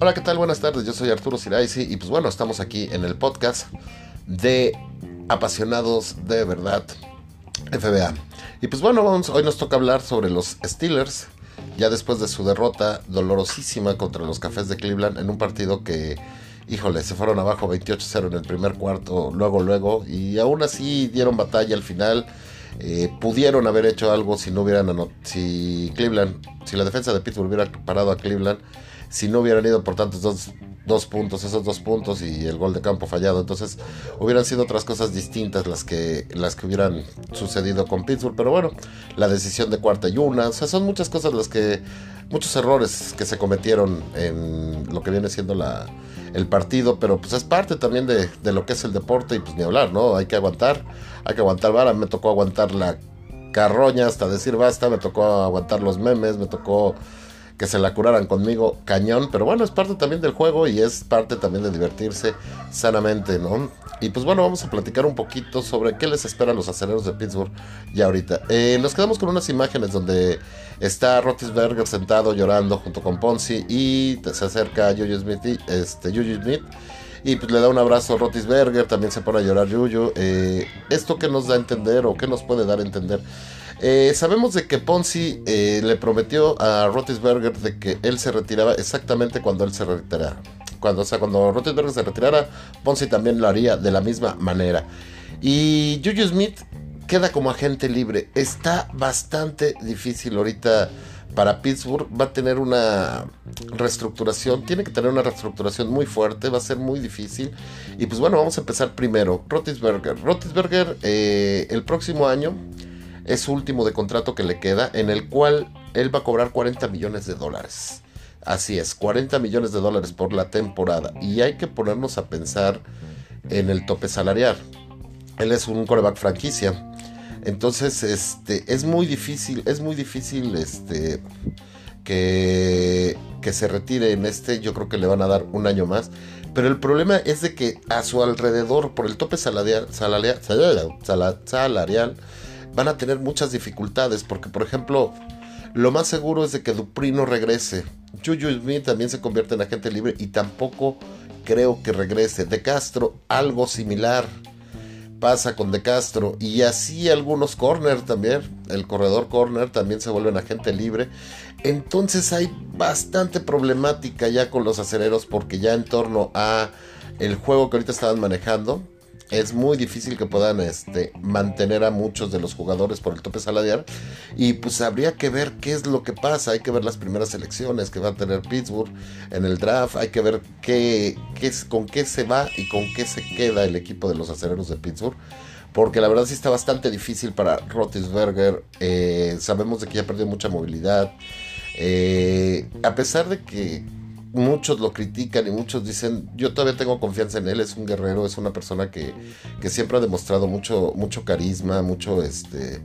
Hola, ¿qué tal? Buenas tardes, yo soy Arturo Siraisi y pues bueno, estamos aquí en el podcast de apasionados de verdad FBA. Y pues bueno, vamos, hoy nos toca hablar sobre los Steelers, ya después de su derrota dolorosísima contra los Cafés de Cleveland en un partido que, híjole, se fueron abajo 28-0 en el primer cuarto, luego, luego, y aún así dieron batalla al final. Eh, pudieron haber hecho algo si no hubieran si Cleveland, si la defensa de Pittsburgh hubiera parado a Cleveland, si no hubieran ido por tantos dos, dos puntos, esos dos puntos y el gol de campo fallado. Entonces hubieran sido otras cosas distintas las que, las que hubieran sucedido con Pittsburgh. Pero bueno, la decisión de cuarta y una, o sea, son muchas cosas las que, muchos errores que se cometieron en lo que viene siendo la, el partido, pero pues es parte también de, de, lo que es el deporte y pues ni hablar, ¿no? Hay que aguantar, hay que aguantar vara, me tocó aguantar la carroña hasta decir basta, me tocó aguantar los memes, me tocó que se la curaran conmigo cañón, pero bueno, es parte también del juego y es parte también de divertirse sanamente, ¿no? Y pues bueno, vamos a platicar un poquito sobre qué les espera a los aceleros de Pittsburgh ya ahorita. Eh, nos quedamos con unas imágenes donde está Rotisberger sentado llorando junto con Ponzi y se acerca a Juju Smith, y, este, Juju Smith y pues le da un abrazo a Rotisberger, también se pone a llorar Juju. Eh, ¿Esto qué nos da a entender o qué nos puede dar a entender? Eh, sabemos de que Ponzi eh, le prometió a Rotisberger de que él se retiraba exactamente cuando él se retirara. Cuando, o sea, cuando Rotisberger se retirara, Ponzi también lo haría de la misma manera. Y Juju Smith queda como agente libre. Está bastante difícil ahorita para Pittsburgh. Va a tener una reestructuración. Tiene que tener una reestructuración muy fuerte. Va a ser muy difícil. Y pues bueno, vamos a empezar primero. Rotisberger. Rotisberger eh, el próximo año es último de contrato que le queda, en el cual él va a cobrar 40 millones de dólares. Así es, 40 millones de dólares por la temporada. Y hay que ponernos a pensar en el tope salarial. Él es un coreback franquicia. Entonces, este, es muy difícil, es muy difícil, este, que, que se retire en este. Yo creo que le van a dar un año más. Pero el problema es de que a su alrededor, por el tope salarial, salarial, salarial van a tener muchas dificultades porque, por ejemplo, lo más seguro es de que Dupri no regrese. Juju Smith también se convierte en agente libre y tampoco creo que regrese. De Castro, algo similar pasa con De Castro y así algunos corner también. El corredor corner también se vuelve en agente libre. Entonces hay bastante problemática ya con los acereros porque ya en torno a el juego que ahorita estaban manejando es muy difícil que puedan este, mantener a muchos de los jugadores por el tope salarial. Y pues habría que ver qué es lo que pasa. Hay que ver las primeras elecciones que va a tener Pittsburgh en el draft. Hay que ver qué, qué, con qué se va y con qué se queda el equipo de los acereros de Pittsburgh. Porque la verdad sí está bastante difícil para Rotisberger. Eh, sabemos de que ya perdió mucha movilidad. Eh, a pesar de que muchos lo critican y muchos dicen, yo todavía tengo confianza en él, es un guerrero, es una persona que, que siempre ha demostrado mucho, mucho carisma, mucho, este,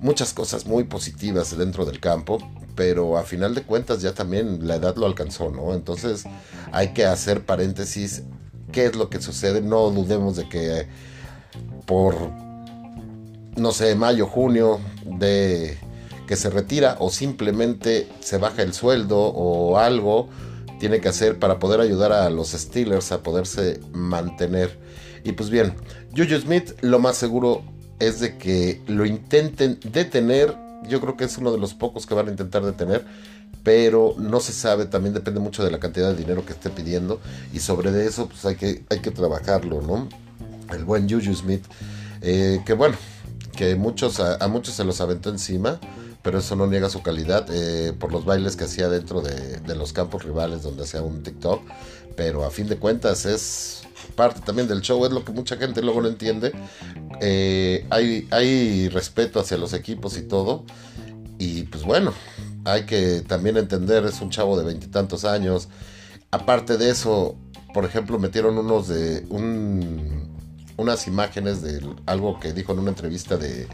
muchas cosas muy positivas dentro del campo, pero a final de cuentas ya también la edad lo alcanzó, ¿no? Entonces hay que hacer paréntesis, ¿qué es lo que sucede? No dudemos de que por, no sé, mayo, junio de que se retira o simplemente se baja el sueldo o algo, tiene que hacer para poder ayudar a los Steelers a poderse mantener. Y pues bien, Juju Smith lo más seguro es de que lo intenten detener. Yo creo que es uno de los pocos que van a intentar detener. Pero no se sabe, también depende mucho de la cantidad de dinero que esté pidiendo. Y sobre eso pues hay que, hay que trabajarlo, ¿no? El buen Juju Smith. Eh, que bueno, que muchos, a muchos se los aventó encima pero eso no niega su calidad eh, por los bailes que hacía dentro de, los campos rivales donde hacía un TikTok. Pero a fin de cuentas es parte también del show, es lo que mucha gente luego no entiende. Eh, hay, hay respeto hacia los equipos y todo. Y pues bueno, hay que también entender, es un chavo de veintitantos años. Aparte de eso, por ejemplo, metieron unos de un, unas imágenes de algo que dijo en una entrevista de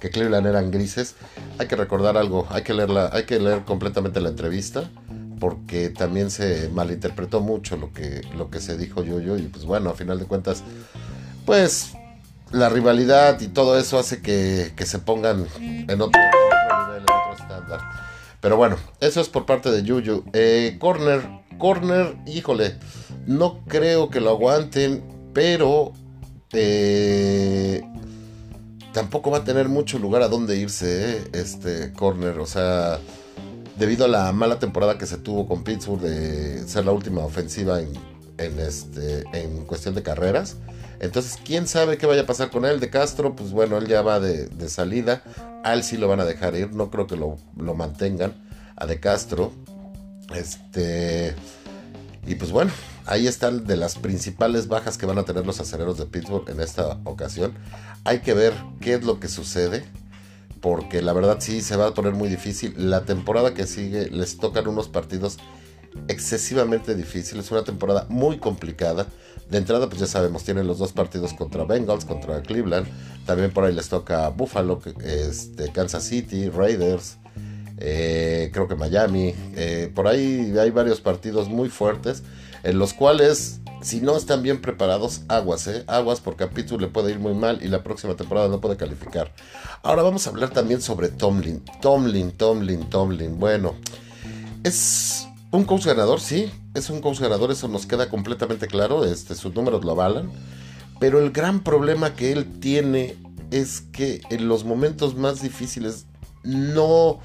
que Cleveland eran grises, hay que recordar algo, hay que leerla, hay que leer completamente la entrevista porque también se malinterpretó mucho lo que, lo que se dijo yo yo y pues bueno, a final de cuentas, pues la rivalidad y todo eso hace que, se pongan en otro, nivel, en otro estándar. Pero bueno, eso es por parte de Yuyu. Eh, corner, corner, híjole, no creo que lo aguanten, pero eh, tampoco va a tener mucho lugar a donde irse ¿eh? este corner. O sea, debido a la mala temporada que se tuvo con Pittsburgh de ser la última ofensiva en, este, en cuestión de carreras. Entonces, quién sabe qué vaya a pasar con él. De Castro, pues bueno, él ya va de, salida. A él sí lo van a dejar ir. No creo que lo, lo mantengan a De Castro. Este. Y pues bueno, ahí están de las principales bajas que van a tener los acereros de Pittsburgh en esta ocasión. Hay que ver qué es lo que sucede. Porque la verdad sí se va a poner muy difícil. La temporada que sigue les tocan unos partidos excesivamente difíciles. Una temporada muy complicada. De entrada, pues ya sabemos, tienen los dos partidos contra Bengals, contra Cleveland. También por ahí les toca Buffalo, este, Kansas City, Raiders. Eh, creo que Miami. Eh, por ahí hay varios partidos muy fuertes en los cuales si no están bien preparados, aguas, ¿eh? Aguas porque a Pittsburgh le puede ir muy mal y la próxima temporada no puede calificar. Ahora vamos a hablar también sobre Tomlin. Tomlin, Tomlin, Tomlin. Bueno, es un coach ganador, sí. Es un coach ganador, eso nos queda completamente claro. Este, sus números lo avalan. Pero el gran problema que él tiene es que en los momentos más difíciles no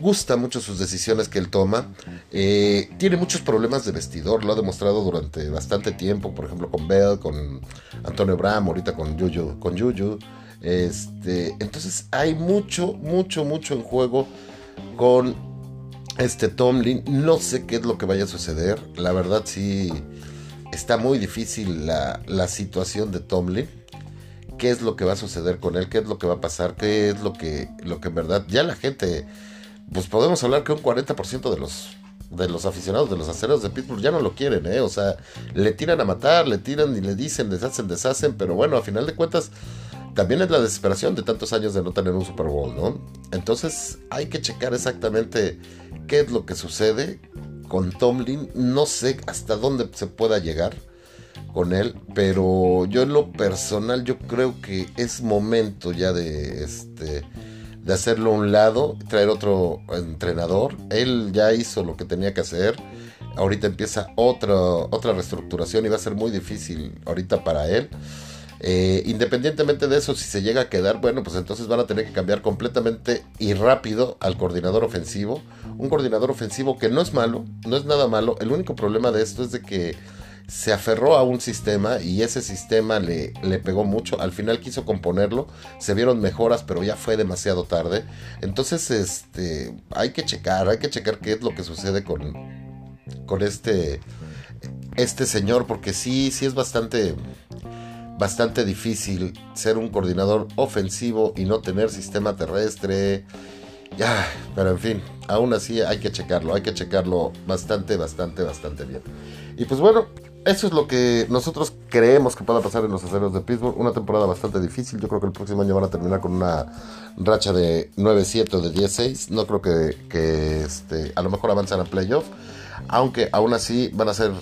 gusta mucho sus decisiones que él toma. Eh, tiene muchos problemas de vestidor, lo ha demostrado durante bastante tiempo, por ejemplo con Bell, con Antonio Bram, ahorita con Yuyu. Con Yuyu. Este, entonces hay mucho, mucho, mucho en juego con este Tomlin. No sé qué es lo que vaya a suceder. La verdad sí está muy difícil la, la situación de Tomlin qué es lo que va a suceder con él, qué es lo que va a pasar, qué es lo que, lo que en verdad ya la gente pues podemos hablar que un 40% de los de los aficionados de los aceros de Pittsburgh ya no lo quieren, ¿eh? O sea, le tiran a matar, le tiran y le dicen, deshacen, deshacen, pero bueno, a final de cuentas también es la desesperación de tantos años de no tener un Super Bowl, ¿no? Entonces hay que checar exactamente qué es lo que sucede con Tomlin. No sé hasta dónde se pueda llegar con él, pero yo en lo personal yo creo que es momento ya de este de hacerlo a un lado, traer otro entrenador. Él ya hizo lo que tenía que hacer. Ahorita empieza otra, otra reestructuración y va a ser muy difícil ahorita para él. Eh, independientemente de eso, si se llega a quedar, bueno, pues entonces van a tener que cambiar completamente y rápido al coordinador ofensivo. Un coordinador ofensivo que no es malo, no es nada malo. El único problema de esto es de que se aferró a un sistema y ese sistema le, le, pegó mucho. Al final quiso componerlo, se vieron mejoras, pero ya fue demasiado tarde. Entonces, este, hay que checar, hay que checar qué es lo que sucede con, con este, este señor, porque sí, sí es bastante, bastante difícil ser un coordinador ofensivo y no tener sistema terrestre. Ya, pero en fin, aún así hay que checarlo, hay que checarlo bastante, bastante, bastante bien. Y pues bueno, eso es lo que nosotros creemos que pueda pasar en los aceros de Pittsburgh. Una temporada bastante difícil. Yo creo que el próximo año van a terminar con una racha de 9-7 o de 10-6. No creo que, este, a lo mejor avancen a playoff. Aunque aún así van a ser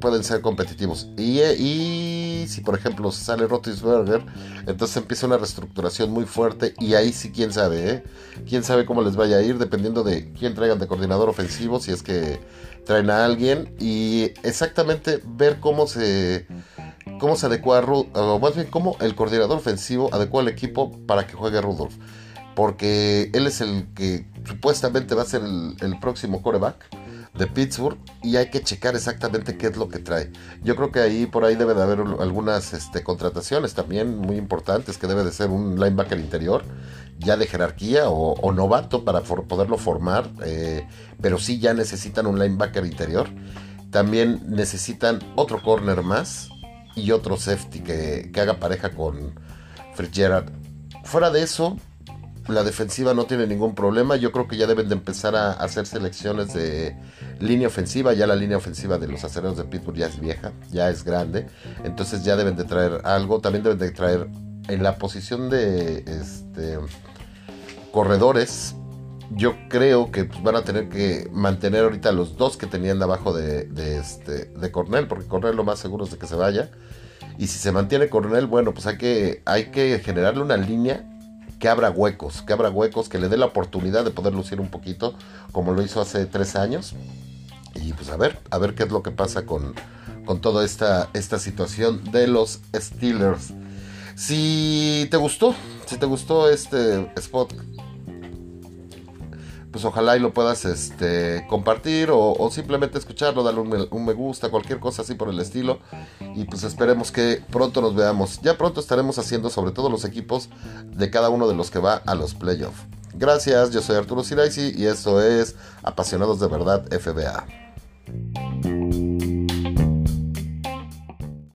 pueden ser competitivos. Y, y si por ejemplo sale Rotisberger, entonces empieza una reestructuración muy fuerte y ahí sí quién sabe, ¿eh? Quién sabe cómo les vaya a ir dependiendo de quién traigan de coordinador ofensivo, si es que traen a alguien y exactamente ver cómo se cómo se adecua o más bien cómo el coordinador ofensivo adecua al equipo para que juegue Rudolph. Porque él es el que supuestamente va a ser el, el próximo coreback de Pittsburgh y hay que checar exactamente qué es lo que trae. Yo creo que ahí por ahí debe de haber algunas este, contrataciones también muy importantes, que debe de ser un linebacker interior ya de jerarquía o, novato para poderlo formar, eh, pero sí ya necesitan un linebacker interior. También necesitan otro corner más y otro safety que, que haga pareja con Fitzgerald. Fuera de eso, la defensiva no tiene ningún problema. Yo creo que ya deben de empezar a hacer selecciones de línea ofensiva. Ya la línea ofensiva de los acereros de Pittsburgh ya es vieja, ya es grande. Entonces ya deben de traer algo. También deben de traer en la posición de este, corredores. Yo creo que van a tener que mantener ahorita los dos que tenían abajo de, de, este, de Cornell, porque Cornell lo más seguro es de que se vaya. Y si se mantiene Cornell, bueno, pues hay que, hay que generarle una línea que abra huecos, que abra huecos, que le dé la oportunidad de poder lucir un poquito, como lo hizo hace tres años. y pues a ver, a ver qué es lo que pasa con, con toda esta, esta situación de los Steelers. Si te gustó, si te gustó este spot, pues ojalá y lo puedas este, compartir o, simplemente escucharlo, darle un, me gusta, cualquier cosa así por el estilo. Y pues esperemos que pronto nos veamos. Ya pronto estaremos haciendo sobre todo los equipos de cada uno de los que va a los playoffs. Gracias, yo soy Arturo Siraisi y esto es Apasionados de Verdad FBA.